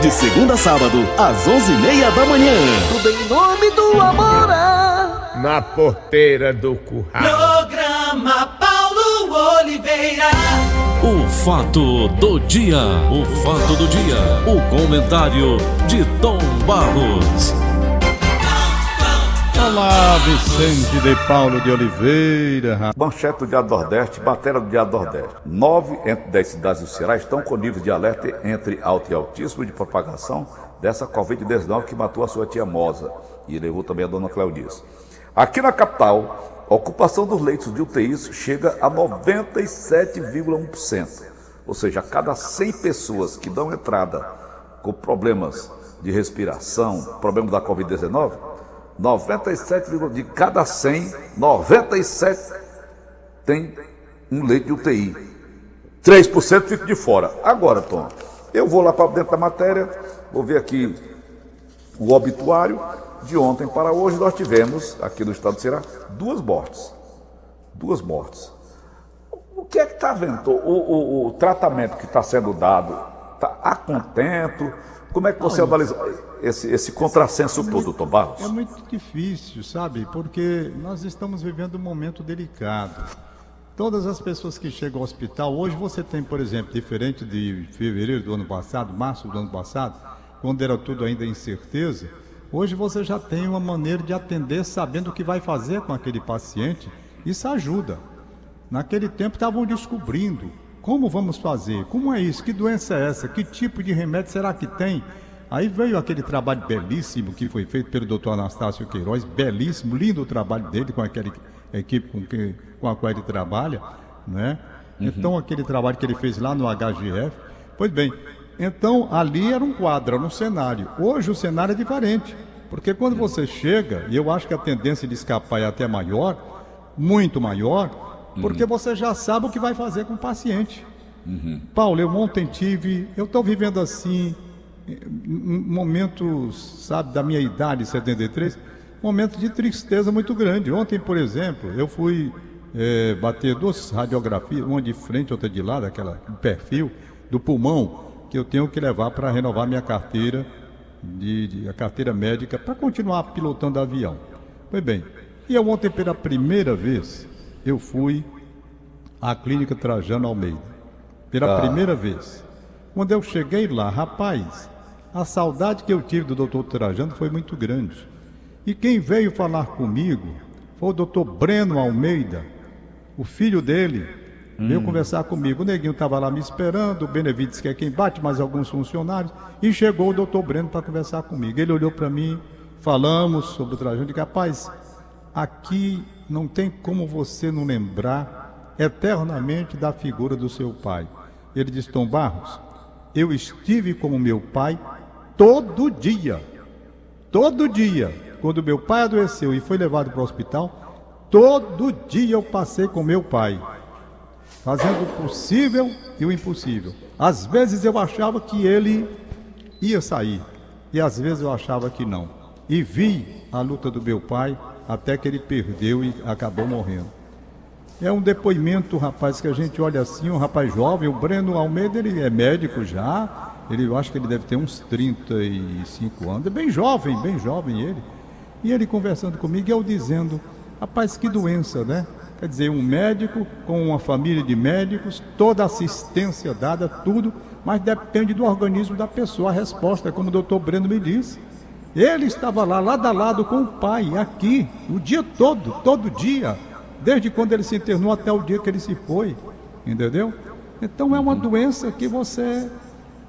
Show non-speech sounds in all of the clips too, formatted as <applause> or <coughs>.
De segunda a sábado, às onze e meia da manhã. Tudo em nome do amor. Na porteira do curral. Programa Paulo Oliveira. O fato do dia. O fato do dia. O comentário de Tom Barros. Olá, Vicente de Paulo de Oliveira. Manchete do Diário Nordeste, matéria do Diário Nordeste. Nove entre dez cidades do Ceará estão com nível de alerta entre alto e altíssimo de propagação dessa Covid-19 que matou a sua tia Mosa e levou também a dona Cleodice. Aqui na capital, a ocupação dos leitos de UTIs chega a 97,1%. Ou seja, a cada 100 pessoas que dão entrada com problemas de respiração, problema da Covid-19, 97, de cada 100, 97 tem um leito de UTI. 3% fica de fora. Agora, Tom, eu vou lá para dentro da matéria, vou ver aqui o obituário. De ontem para hoje, nós tivemos, aqui no estado do Ceará, duas mortes. Duas mortes. O que é que está vendo? O, o, o, tratamento que está sendo dado está a contento? Como é que você analisa esse, esse contrassenso é todo, Tom Barros? É muito difícil, sabe? Porque nós estamos vivendo um momento delicado. Todas as pessoas que chegam ao hospital, hoje você tem, por exemplo, diferente de fevereiro do ano passado, março do ano passado, quando era tudo ainda incerteza, hoje você já tem uma maneira de atender sabendo o que vai fazer com aquele paciente. Isso ajuda. Naquele tempo estavam descobrindo como vamos fazer? Como é isso? Que doença é essa? Que tipo de remédio será que tem? Aí veio aquele trabalho belíssimo que foi feito pelo Dr. Anastácio Queiroz, belíssimo, lindo o trabalho dele com aquela equipe com, que, com a qual ele trabalha, né? Uhum. Então aquele trabalho que ele fez lá no HGF, pois bem, então ali era um quadro, era um cenário. Hoje o cenário é diferente, porque quando você chega, e eu acho que a tendência de escapar é até maior, muito maior, porque uhum. você já sabe o que vai fazer com o paciente. Uhum. Paulo, eu ontem tive, eu estou vivendo assim, momentos, sabe, da minha idade, 73, momentos de tristeza muito grande. Ontem, por exemplo, eu fui é, bater duas radiografias, uma de frente, outra de lado, aquela perfil do pulmão, que eu tenho que levar para renovar minha carteira, de, de a carteira médica, para continuar pilotando avião. Pois bem, e eu ontem pela primeira vez eu fui à clínica Trajano Almeida. Pela ah. primeira vez. Quando eu cheguei lá, rapaz, a saudade que eu tive do doutor Trajano foi muito grande. E quem veio falar comigo foi o doutor Breno Almeida, o filho dele, hum. veio conversar comigo. O neguinho estava lá me esperando, o Benevides, que é quem bate, mais alguns funcionários, e chegou o doutor Breno para conversar comigo. Ele olhou para mim, falamos sobre o Trajano, e disse, rapaz, aqui não tem como você não lembrar eternamente da figura do seu pai. Ele diz: Tom Barros, eu estive com meu pai todo dia. Todo dia. Quando meu pai adoeceu e foi levado para o hospital, todo dia eu passei com meu pai, fazendo o possível e o impossível. Às vezes eu achava que ele ia sair, e às vezes eu achava que não. E vi a luta do meu pai até que ele perdeu e acabou morrendo. É um depoimento, rapaz, que a gente olha assim, um rapaz jovem, o Breno Almeida, ele é médico já, ele, eu acho que ele deve ter uns 35 anos, é bem jovem, bem jovem ele. E ele conversando comigo, eu dizendo, rapaz, que doença, né? Quer dizer, um médico com uma família de médicos, toda assistência dada, tudo, mas depende do organismo da pessoa. A resposta, como o doutor Breno me disse, ele estava lá, lado a lado com o pai, aqui, o dia todo, todo dia, desde quando ele se internou até o dia que ele se foi, entendeu? Então é uma doença que você.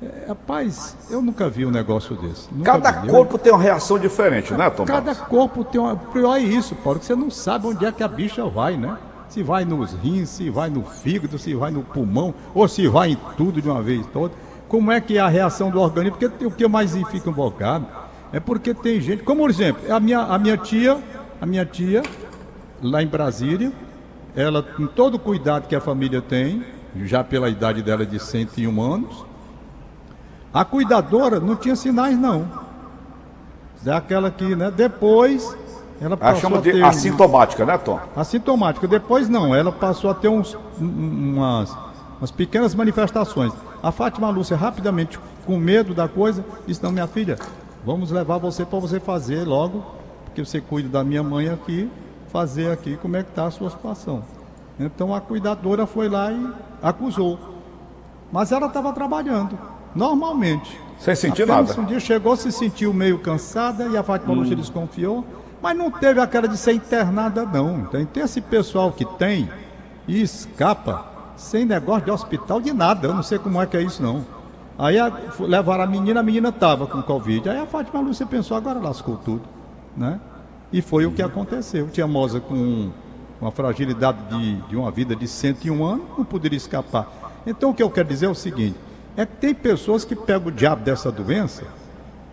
É, rapaz, eu nunca vi um negócio desse. Cada vi. corpo tem uma reação diferente, né, Tom? Cada corpo tem uma. Pior é isso, Paulo, que você não sabe onde é que a bicha vai, né? Se vai nos rins, se vai no fígado, se vai no pulmão, ou se vai em tudo de uma vez toda. Como é que é a reação do organismo? Porque o que mais fica invocado é porque tem gente, como por exemplo, a minha, a minha tia, a minha tia, lá em Brasília, ela, com todo o cuidado que a família tem, já pela idade dela de 101 anos, a cuidadora não tinha sinais não. É aquela que, né, depois ela passou a chama a de assintomática, um, né, Tom? Assintomática. Depois não, ela passou a ter uns, umas, umas pequenas manifestações. A Fátima Lúcia, rapidamente, com medo da coisa, disse: Não, minha filha, vamos levar você para você fazer logo, porque você cuida da minha mãe aqui, fazer aqui como é que está a sua situação. Então a cuidadora foi lá e acusou. Mas ela estava trabalhando, normalmente. Sem sentir Apenas nada. Um dia chegou, se sentiu meio cansada e a Fátima Lúcia desconfiou, mas não teve a cara de ser internada, não. Tem, tem esse pessoal que tem e escapa sem negócio de hospital de nada. Eu não sei como é que é isso, não. Aí a- levaram a menina, a menina estava com Covid. Aí a Fátima Lúcia pensou, agora lascou tudo, né? E foi o que aconteceu. Tia Moza com uma fragilidade de, de uma vida de 101 anos, não poderia escapar. Então o que eu quero dizer é o seguinte, é que tem pessoas que pegam o diabo dessa doença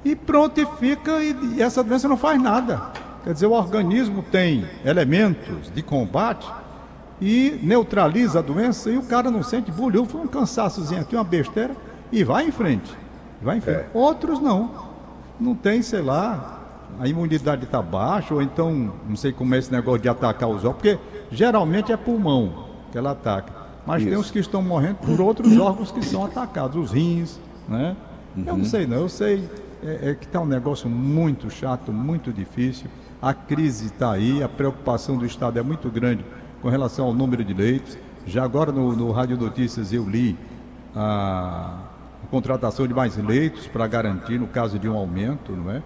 e pronto, e fica, e, e essa doença não faz nada. Quer dizer, o organismo tem elementos de combate e neutraliza a doença e o cara não sente bulho, foi um cansaçozinho aqui, uma besteira, e vai em frente. Vai em frente. Outros não. Não tem, sei lá, a imunidade está baixa, ou então, não sei como é esse negócio de atacar os órgãos, porque geralmente é pulmão que ela ataca. Mas tem uns que estão morrendo por outros <coughs> órgãos que são atacados, os rins, né? Eu não sei não, eu sei é, é que está um negócio muito chato, muito difícil. A crise está aí, a preocupação do Estado é muito grande com relação ao número de leitos. Já agora no, no Rádio Notícias eu li a contratação de mais leitos para garantir no caso de um aumento, não é?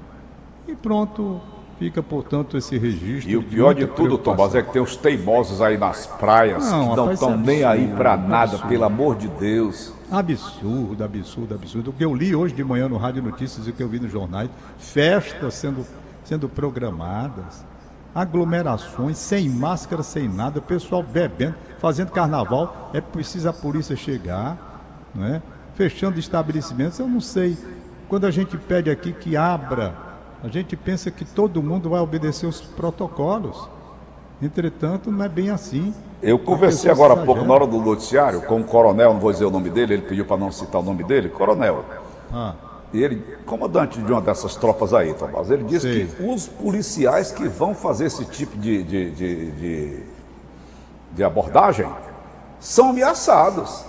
E pronto, fica portanto esse registro. E o pior de muita tudo, Tom Barros, é que tem os teimosos aí nas praias Não, que não estão é nem aí pra é nada, absurdo. pelo amor de Deus. Absurdo, absurdo, absurdo. O que eu li hoje de manhã no Rádio Notícias e o que eu vi nos jornais, festas sendo, sendo programadas, aglomerações, sem máscara, sem nada, o pessoal bebendo, fazendo carnaval, é preciso a polícia chegar, não é? Fechando estabelecimentos, eu não sei. Quando a gente pede aqui que abra, a gente pensa que todo mundo vai obedecer os protocolos. Entretanto, não é bem assim. Eu conversei agora há pouco, na hora do noticiário, com um coronel, não vou dizer o nome dele, ele pediu para não citar o nome dele, coronel. Ah. E ele, comandante de uma dessas tropas aí, Tom Barros, ele disse Sei. que os policiais que vão fazer esse tipo de, de, de, de, de abordagem são ameaçados.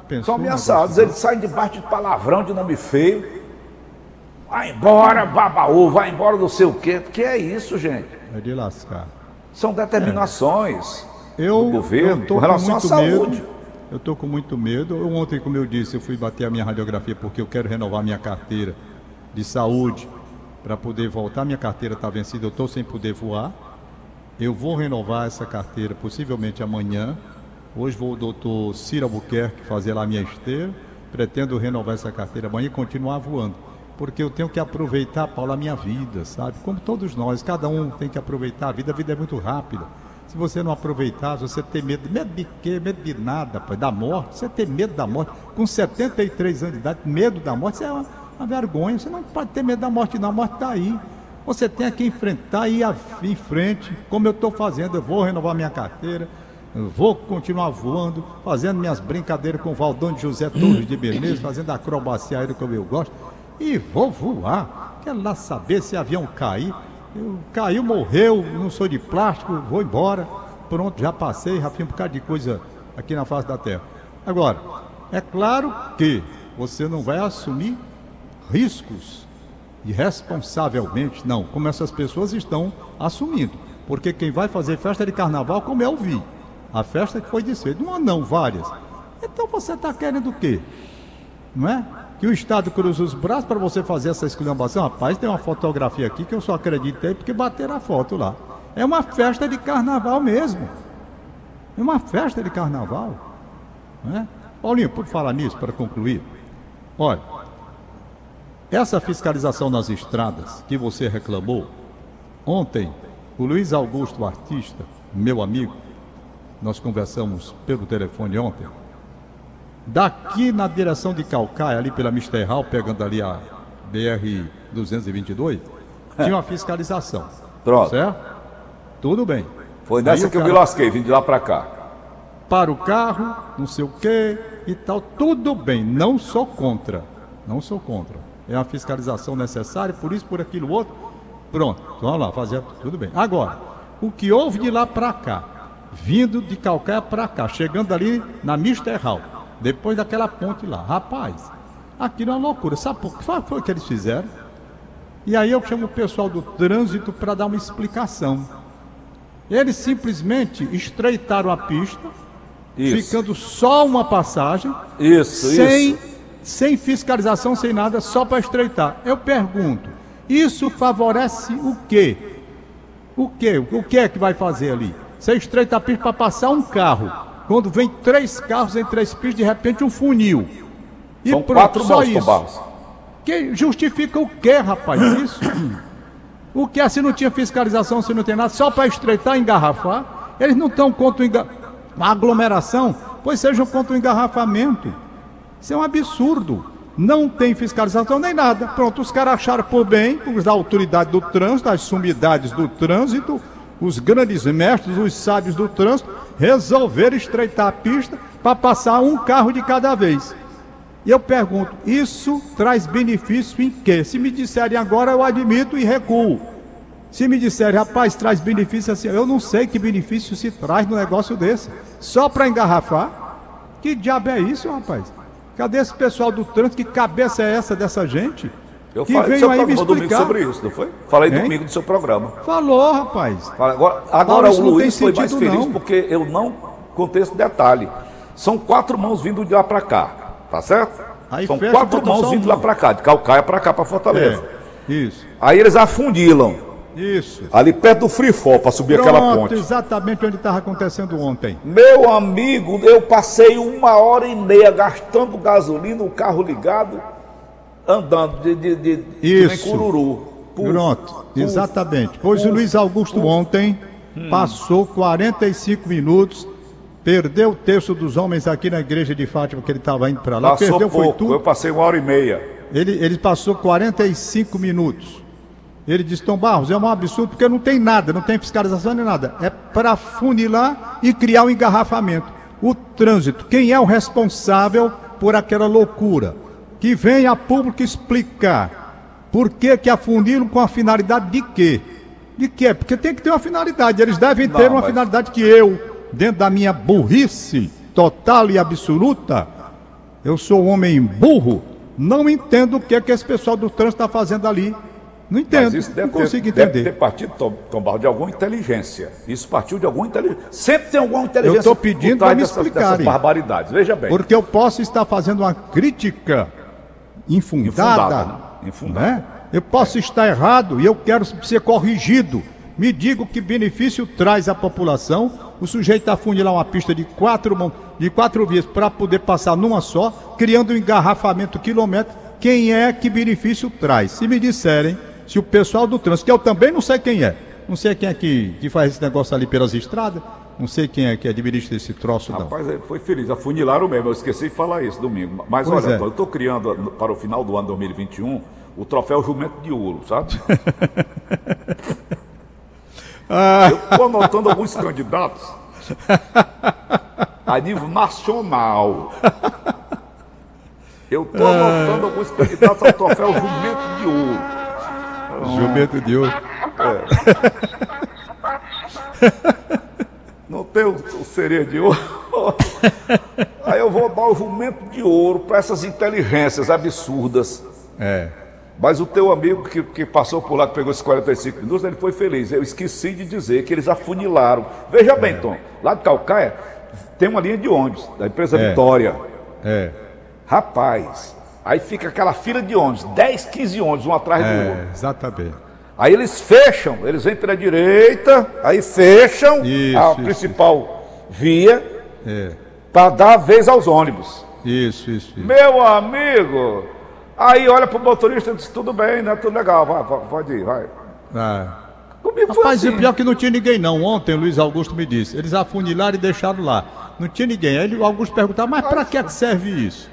Pensou São ameaçados, eles saem debaixo de palavrão, de nome feio. Vai embora, babaú, vai embora não sei o quê. Que é isso, gente? É de lascar. São determinações Eu, do governo eu com relação à muito saúde. Medo, eu estou com muito medo. Eu, ontem, como eu disse, eu fui bater a minha radiografia porque eu quero renovar minha carteira de saúde para poder voltar. Minha carteira está vencida, eu estou sem poder voar. Eu vou renovar essa carteira possivelmente amanhã. Hoje vou ao doutor Ciro Albuquerque fazer lá a minha esteira. Pretendo renovar essa carteira amanhã e continuar voando. Porque eu tenho que aproveitar, Paulo, a minha vida, sabe? Como todos nós, cada um tem que aproveitar a vida. A vida é muito rápida. Se você não aproveitar, se você tem medo, medo de quê? Medo de nada, pai, da morte. Você tem medo da morte. Com 73 anos de idade, medo da morte, isso é uma, uma vergonha. Você não pode ter medo da morte, não. A morte está aí. Você tem que enfrentar e ir em frente, como eu estou fazendo. Eu vou renovar minha carteira, eu vou continuar voando, fazendo minhas brincadeiras com o Valdão de José Torres de Beleza, <laughs> fazendo acrobacia aérea como eu gosto, e vou voar. Quero lá saber se avião cair. Eu, caiu, morreu, não sou de plástico, vou embora. Pronto, já passei, já fiz um bocado de coisa aqui na face da terra. Agora, é claro que você não vai assumir riscos irresponsavelmente, não, como essas pessoas estão assumindo. Porque quem vai fazer festa de carnaval, como eu vi, a festa que foi desfeita, uma não, várias. Então você está querendo o quê? Não é? Que o Estado cruza os braços para você fazer essa esculhambação. Rapaz, tem uma fotografia aqui que eu só acreditei porque bateram a foto lá. É uma festa de carnaval mesmo. É uma festa de carnaval. Não é? Paulinho, por falar nisso, para concluir, olha, essa fiscalização nas estradas que você reclamou, ontem, o Luiz Augusto, artista, meu amigo, nós conversamos pelo telefone ontem, daqui na direção de Calcaia, ali pela Mister Hall, pegando ali a BR-222, tinha uma fiscalização. Pronto. Certo? Tudo bem. Foi nessa Aí que eu me lasquei, vim de lá pra cá. para o carro, não sei o que e tal, tudo bem, não sou contra, não sou contra. É uma fiscalização necessária, por isso, por aquilo outro. Pronto, vamos lá, fazer tudo bem. Agora, o que houve de lá para cá, vindo de Calcaia para cá, chegando ali na Mister Hall, depois daquela ponte lá. Rapaz, aquilo é uma loucura. Sabe por que foi que eles fizeram? E aí eu chamo o pessoal do trânsito para dar uma explicação. Eles simplesmente estreitaram a pista, Isso. ficando só uma passagem, Isso, sem, isso. sem fiscalização, sem nada, só para estreitar. Eu pergunto, isso favorece o quê? O quê? O que é que vai fazer ali? Você estreita a pista para passar um carro. Quando vem três carros em três pistas, de repente um funil. E São pronto, quatro só isso. Barros. Que justifica o quê, rapaz? <coughs> Isso? o que é se não tinha fiscalização, se não tem nada, só para estreitar, engarrafar? Eles não estão contra enga... a aglomeração, pois sejam contra o engarrafamento. Isso é um absurdo. Não tem fiscalização nem nada. Pronto, os caras acharam por bem, os da autoridade do trânsito, as sumidades do trânsito, os grandes mestres, os sábios do trânsito, resolveram estreitar a pista para passar um carro de cada vez. E eu pergunto, isso traz benefício em quê? Se me disserem agora, eu admito e recuo. Se me disserem, rapaz, traz benefício assim, eu não sei que benefício se traz no negócio desse. Só para engarrafar? Que diabo é isso, rapaz? Cadê esse pessoal do trânsito? Que cabeça é essa dessa gente? Eu que falei do veio seu aí me programa domingo explicar. sobre isso, não foi? Falei Hein? domingo do seu programa. Falou, rapaz. Agora, agora isso o Luiz foi mais feliz não. porque eu não contei esse detalhe. São quatro mãos vindo de lá pra cá, tá certo? Aí São fecha, quatro mãos vindo lá pra cá, de Calcaia pra cá, pra Fortaleza. É, isso, Aí eles afundilam, isso. ali perto do Free Fall, pra subir aquela Pronto, ponte. exatamente onde estava acontecendo ontem. Meu amigo, eu passei uma hora e meia gastando gasolina, o carro ligado, andando de, de, de, Isso. cururu. Puf, Pronto, puf. exatamente. Pois o Luiz Augusto ontem passou 45 minutos, perdeu o terço dos homens aqui na igreja de Fátima, que ele estava indo para lá. Passou perdeu, foi pouco, tudo. eu passei uma hora e meia. Ele, ele passou 45 minutos. Ele disse, Tom Barros, é um absurdo porque não tem nada, não tem fiscalização nem nada. É para funilar e criar um engarrafamento. O trânsito, quem é o responsável por aquela loucura? Que venha a público explicar por que que afunilam com a finalidade de quê? De quê? Porque tem que ter uma finalidade. Eles devem ter Não, uma mas- finalidade que eu, dentro da minha burrice total e absoluta, eu sou um homem burro, não entendo o que é que esse pessoal do trânsito está fazendo ali. Não entendo, Mas isso deve, não consigo ter, deve entender. ter partido, Tom, Tom de alguma inteligência. Isso partiu de alguma inteligência. Sempre tem alguma inteligência. Eu tô pedindo pra me dessas, dessas explicarem. barbaridades. Veja bem. Porque eu posso estar fazendo uma crítica infundada, Infundada, né? Infundada. né? Eu posso estar errado e eu quero ser corrigido. Me diga o que benefício traz à população. O sujeito afunilar uma pista de quatro, de quatro vias para poder passar numa só, criando um engarrafamento quilométrico. Quem é que benefício traz? Se me disserem, se o pessoal do trânsito, que eu também não sei quem é, não sei quem é que, que faz esse negócio ali pelas estradas, não sei quem é que administra esse troço, não. Rapaz, ele foi feliz. Afunilaram mesmo. Eu esqueci de falar isso domingo. Mas Pois olha, é. eu estou criando para o final do ano 2021 o troféu Jumento de Ouro, sabe? <laughs> Eu estou anotando alguns candidatos a nível nacional. Eu estou anotando alguns candidatos ao troféu Jumento de Ouro. Jumento de ouro. Não <laughs> o sereia de ouro. <laughs> Aí eu vou dar o jumento de ouro para essas inteligências absurdas. É. Mas o teu amigo que, que passou por lá, que pegou esses 45 minutos, ele foi feliz. Eu esqueci de dizer que eles afunilaram. Veja bem, Tom, lá de Calcaia tem uma linha de ônibus, da empresa É. Vitória. É, Rapaz, aí fica aquela fila de ônibus, 10, 15 ônibus, um atrás do outro. é, exatamente. Aí eles fecham, eles vêm pela direita, aí fecham Isso, a isso, principal via É, para dar vez aos ônibus. isso, isso. isso. Meu amigo, aí olha pro motorista e diz, tudo bem, né? Tudo legal, vai, vai, pode ir, vai. Ah. Comigo foi Rapaz, e assim. o pior é que não tinha ninguém não. Ontem o Luiz Augusto me disse. Eles afunilaram e deixaram lá. Não tinha ninguém. Aí o Augusto perguntava, mas pra que é que serve isso?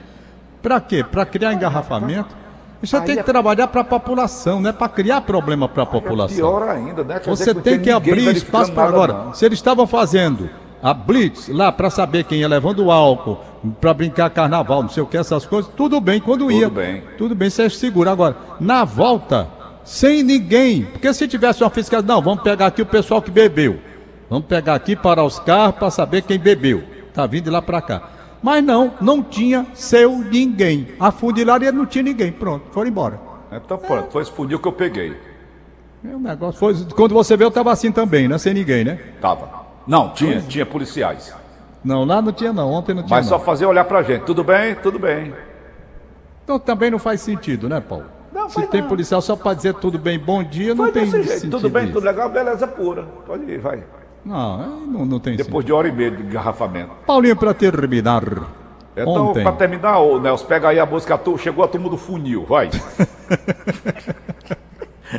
Pra quê? Pra criar engarrafamento? Isso Aí tem que é- trabalhar pra população, não é pra criar problema pra É população. pior ainda, né? Quer Você tem que abrir espaço para agora. não. Se eles estavam fazendo a blitz lá para saber quem ia levando álcool, para brincar carnaval, não sei o que, essas coisas, tudo bem quando ia. bem. Tudo bem, você é seguro. Agora, na volta, sem ninguém. Porque se tivesse uma fiscal, não, vamos pegar aqui o pessoal que bebeu. Vamos pegar aqui para os carros para saber quem bebeu. Tá vindo de lá para cá. Mas não, não tinha seu ninguém. A fundilaria não tinha ninguém. Pronto, foram embora. Então pronto, foi esse funil que eu peguei. É um negócio. Foi, quando você veio, eu estava assim também, né? Sem ninguém, né? Tava. Não, tinha, tinha policiais. Não, lá não tinha não. Ontem não tinha Mas só não. fazia olhar pra gente. Tudo bem? Tudo bem. Então também não faz sentido, né, Paulo? Não, Se tem não. policial só para dizer tudo bem, bom dia, não Foi tem desse jeito. sentido. Tudo bem, isso. tudo legal, beleza pura. Pode ir, vai. Não, não, não tem Depois de hora e meia de engarrafamento. sentido. Paulinho, para terminar. Então, pra terminar, ô Nelson, pega aí a música, tu- chegou a turma do funil, vai. <laughs>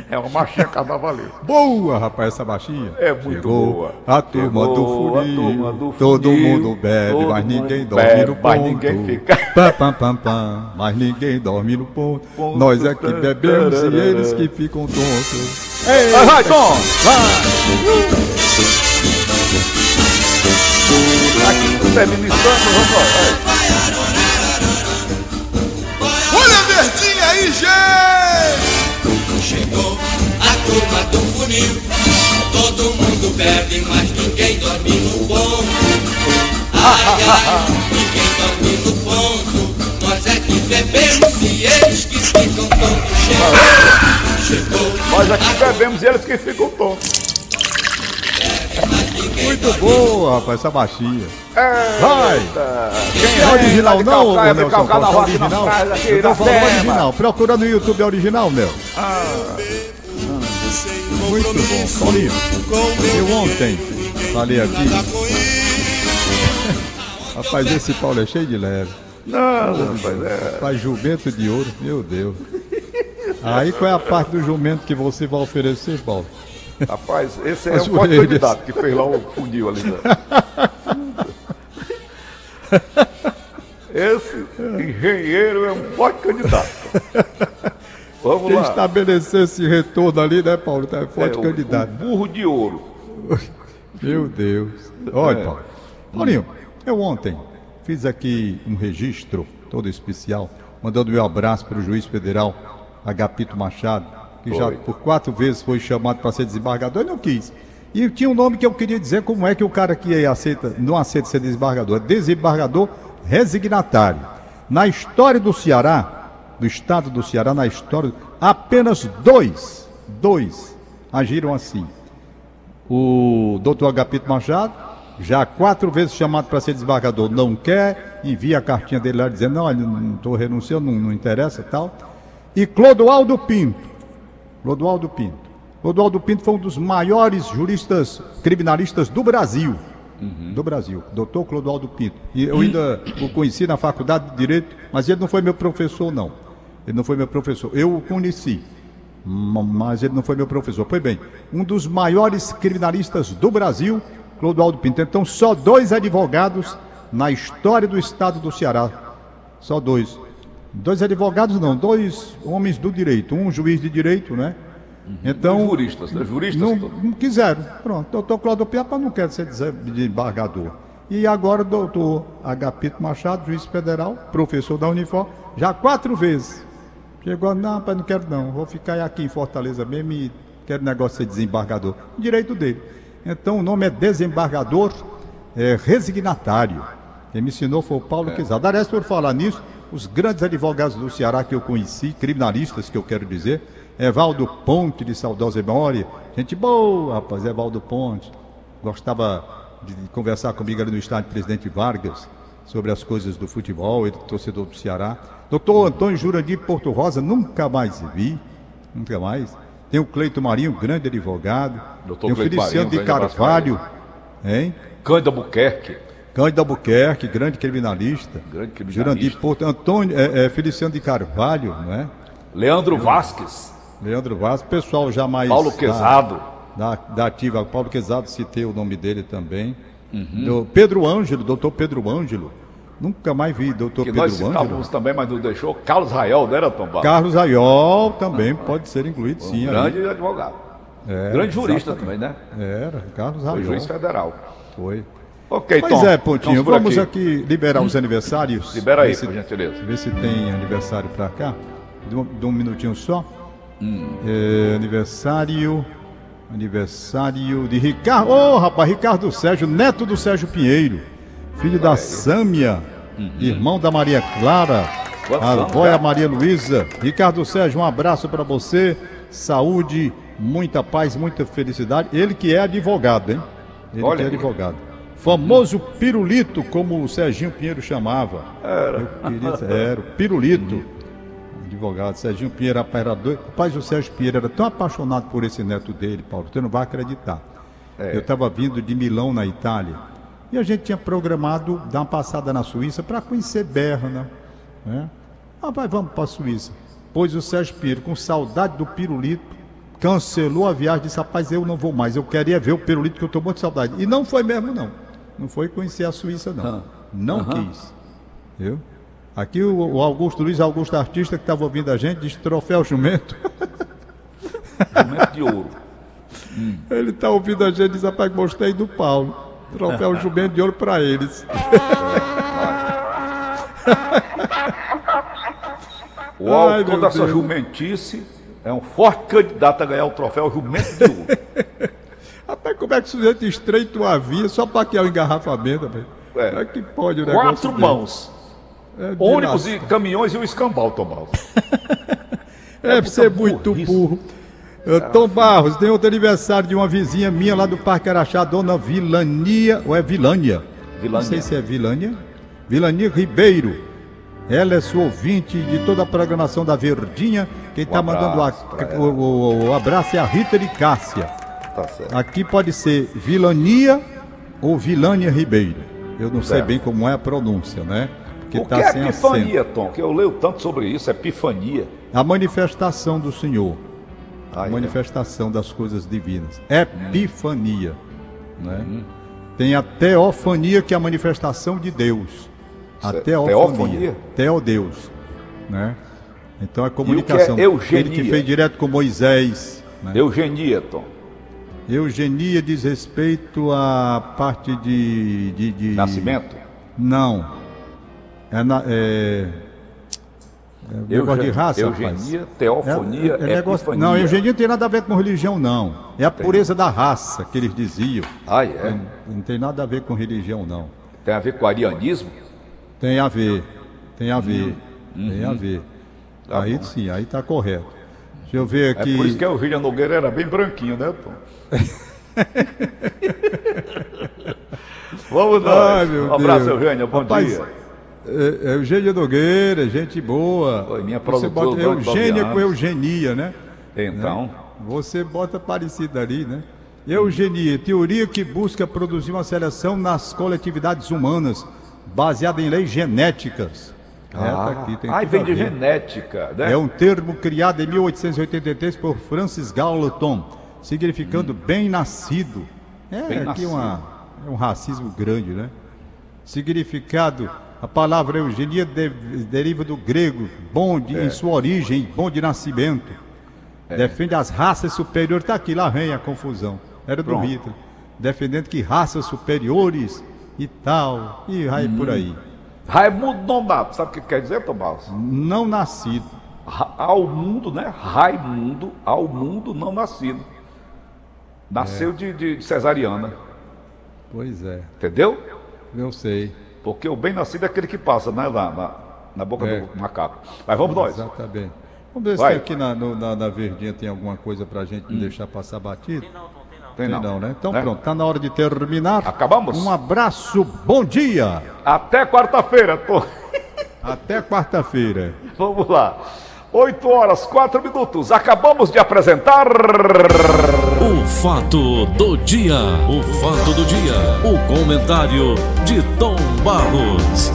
é uma marchinha carnavalesca. Boa, rapaz, essa baixinha. É muito Chegou boa. A turma, Chegou do a funil, turma do Todo funil, mundo bebe, todo mas ninguém dorme bebe, no ponto. mas ninguém fica- <laughs> Pam, pam, pam, pam, mas ninguém dorme no ponto. Ponto, Nós é que bebemos e eles que ficam tontos. Vai, vai, Tom! Aqui tu termina insano, vamos lá. vai. Olha a verdinha aí, gente! Chegou a turma do funil. Todo mundo bebe, mas ninguém dorme no ponto. <laughs> Ai, ai, ninguém dorme no ponto. Nós é que bebemos e eles que ficam tontos. Chegou, chegou. Nós aqui bebemos e eles que ficam tontos. Muito boa, rapaz, essa baixinha. É, Vai! Quem É original não, ô, é Nelson roça, na original? Eu tô falando original. Procura no YouTube, é original, Nel. Muito bom, Paulinho. Eu ontem falei aqui. <laughs> Rapaz, esse Paulo é cheio de leve. Não, rapaz, é. Rapaz, jumento de ouro, meu Deus. Aí qual é a parte do jumento que você vai oferecer, Paulo? Rapaz, esse é As um forte candidato que fez lá o funil ali. Né? Esse engenheiro é um forte candidato. Vamos Quem lá. estabeleceu esse retorno ali, né, Paulo? Tá forte É, candidato. Burro de ouro. Meu Deus. Olha, É. Paulo. Paulinho, eu ontem fiz aqui um registro todo especial, mandando meu abraço para o juiz federal Agapito Machado, que já Foi. por quatro vezes foi chamado para ser desembargador e não quis. E tinha um nome que eu queria dizer como é que o cara que aceita, não aceita ser desembargador, é desembargador resignatário. Na história do Ceará, do estado do Ceará, na história, apenas dois, dois agiram assim o doutor Agapito Machado, já quatro vezes chamado para ser desembargador, não quer, envia a cartinha dele lá dizendo, não, não estou renunciando, não, não interessa tal. E Clodoaldo Pinto, Clodoaldo Pinto. Clodoaldo Pinto foi um dos maiores juristas criminalistas do Brasil. Do Brasil, doutor Clodoaldo Pinto. E eu ainda o conheci na faculdade de Direito, mas ele não foi meu professor, não. Ele não foi meu professor. Eu o conheci. Ma- mas ele não foi meu professor. Pois bem, um dos maiores criminalistas do Brasil, Clodoaldo Pinto. Então, só dois advogados na história do estado do Ceará. Só dois. Dois advogados não, dois homens do direito. Um juiz de direito, né? Então. Juristas, né? Juristas. Não, não quiseram. Pronto, doutor Cláudio Piapa não quer ser desembargador. E agora doutor Agapito Machado, juiz federal, professor da Unifor, já quatro vezes. Chegou, não, rapaz, não quero não, vou ficar aqui em Fortaleza mesmo e quero negócio de ser desembargador. Direito dele. Então o nome é desembargador é, resignatário. Quem me ensinou foi o Paulo Quezado. Aliás, por falar nisso, os grandes advogados do Ceará que eu conheci, criminalistas que eu quero dizer, Evaldo Ponte, de saudosa memória, gente boa, rapaz, Evaldo Ponte, gostava de conversar comigo ali no estádio Presidente Vargas sobre as coisas do futebol, ele torcedor do Ceará. Doutor Antônio Jurandir Porto Rosa, nunca mais vi, nunca mais. Tem o Cleito Marinho, grande advogado. Doutor Tem o Feliciano de Carvalho, hein? Cândido Albuquerque. Cândido Albuquerque, grande criminalista. Grande criminalista. Jurandir Porto, Antônio, é, é, Feliciano de Carvalho, não é? Leandro Vasques. Leandro Vaz, pessoal já mais. Paulo da- Quezado. Da, da ativa, Paulo Quezado, citei o nome dele também. Uhum. Do Pedro Ângelo, doutor Pedro Ângelo. Nunca mais vi doutor Que Pedro nós Ângelo. citávamos também, mas não deixou. Carlos Rael, não era, Tom Barros? Carlos Ayol também pode ser incluído, sim. ali. Grande advogado. É, Grande jurista exatamente. também, né? Era, Carlos Foi Ayol. juiz federal. Foi. Ok, Pois Tom. é, Pontinho, Vamos vamos aqui. liberar os aniversários. Libera aí, se- por gentileza. Ver se tem aniversário pra cá. De um, de um minutinho só. Hum. É, aniversário. Aniversário de Ricardo. Ô, rapaz, Ricardo Sérgio, neto do Sérgio Pinheiro. Filho da Sâmia. Irmão da Maria Clara. A avó é a Maria Luísa. Ricardo Sérgio, um abraço para você. Saúde, muita paz, muita felicidade. Ele que é advogado, hein? Ele Olha que é advogado. Famoso pirulito, como o Serginho Pinheiro chamava. Era. era, o pirulito. Advogado, Serginho Pinheiro, era doido. Rapaz, o Sérgio Pinheiro era tão apaixonado por esse neto dele, Paulo, você não vai acreditar. É. Eu estava vindo de Milão, na Itália, e a gente tinha programado dar uma passada na Suíça para conhecer Berna. Né? Rapaz, vamos para a Suíça. Pois o Sérgio Pinheiro, com saudade do pirulito, cancelou a viagem, disse, rapaz, eu não vou mais, eu queria ver o pirulito que eu estou muito de saudade. E não foi mesmo, não. Não foi conhecer a Suíça, não. Não quis. Viu? Aqui o, o Augusto Luiz Augusto Artista, que estava ouvindo a gente, disse troféu jumento. Jumento de ouro. <laughs> Ele está ouvindo a gente e diz, rapaz, gostei do Paulo. Troféu jumento de ouro para eles. <laughs> O autor dessa Deus. jumentice é um forte candidato a ganhar o troféu Jumento de Ouro. <laughs> Rapaz, como é que o sujeito estreita uma via só para que é o engarrafamento, rapaz? É. Como é que pode o negócio Quatro desse? mãos. É Ônibus e caminhões e o escambau, Tomás. <laughs> É, É ser muita muito burro. Eh, Tom Barros, tem outro aniversário de uma vizinha minha lá do Parque Araxá, dona Vilania, ou é Vilânia? Vilânia. Não sei se é Vilânia. Vilania Ribeiro. Ela é sua ouvinte de toda a programação da Verdinha. Quem está mandando abraço pra a- o, o- o abraço é a Rita de Cássia. Tá certo. Aqui pode ser Vilania ou Vilânia Ribeiro. Eu não sei Certo. bem como é a pronúncia, né? Porque O que tá é sem epifania, Tom? Que eu leio tanto sobre isso, epifania. A manifestação do Senhor. Ah, a é. manifestação das coisas divinas. Epifania. Né? Uhum. Tem a teofania, que é a manifestação de Deus. A teofania. Teofania? Teodeus. Né? Então a comunicação. eugenia? Ele que fez direto com Moisés. Né? Eugenia, Tom. Eugenia diz respeito à parte de. de, de- Nascimento? Não. É. Na, é... é negócio de raça, rapaz. Eugenia, teofonia, É- é negócio-. Não, eugenia não tem nada a ver com religião, não. É a pureza da raça que eles diziam. Ah, é? Não tem nada a ver com religião, não. Tem a ver com arianismo? Tem a ver. Tem a ver. Uhum. Tem a ver. Tá aí sim, aí tá correto. Deixa eu ver É aqui. por isso que a Eugênia Nogueira era bem branquinho, né, Tom? <laughs> Vamos nós. Ai, meu um abraço, Deus. Eugênia. Bom Rapaz, dia. É, é Eugênia Nogueira, gente boa. Oi, minha Você bota Eugênia com. Eugenia, né? Então, Você bota parecido ali, né? Eugenia, teoria que busca produzir uma seleção nas coletividades humanas, baseada em leis genéticas. É, tá aqui, tem tudo vem de genética, né? É um termo criado em 1883 por Francis Galton, significando bem nascido. É Hum. Bem aqui uma, é um racismo grande, né? Significado, a palavra eugenia de- deriva do grego, bom de, É. em sua origem, bom de nascimento. Defende as raças superiores. Tá aqui, lá vem a confusão. Era do Pronto. Hitler. Defendendo que raças superiores e tal, e por Hum. aí. Raimundo Nonato, sabe o que quer dizer, Tomás? Não nascido. Ra- Ao mundo, né? Raimundo, ao mundo não nascido. Nasceu de, de cesariana, Pois é, entendeu? eu sei. Porque o bem nascido é aquele que passa né, na, na, na boca É. do macaco. Mas vamos nós. Exatamente. Vamos ver se Vai. Hum. aqui na, no- na, na verdinha tem alguma coisa pra gente não deixar passar batido. Tem Tem não. não, né? Então Né? pronto, tá na hora de terminar. Acabamos? Um abraço, bom dia. Até quarta-feira, tô. <laughs> Até quarta-feira. Vamos lá. 8 horas, 4 minutos. Acabamos de apresentar. O fato do dia. O fato do dia. O comentário de Tom Barros.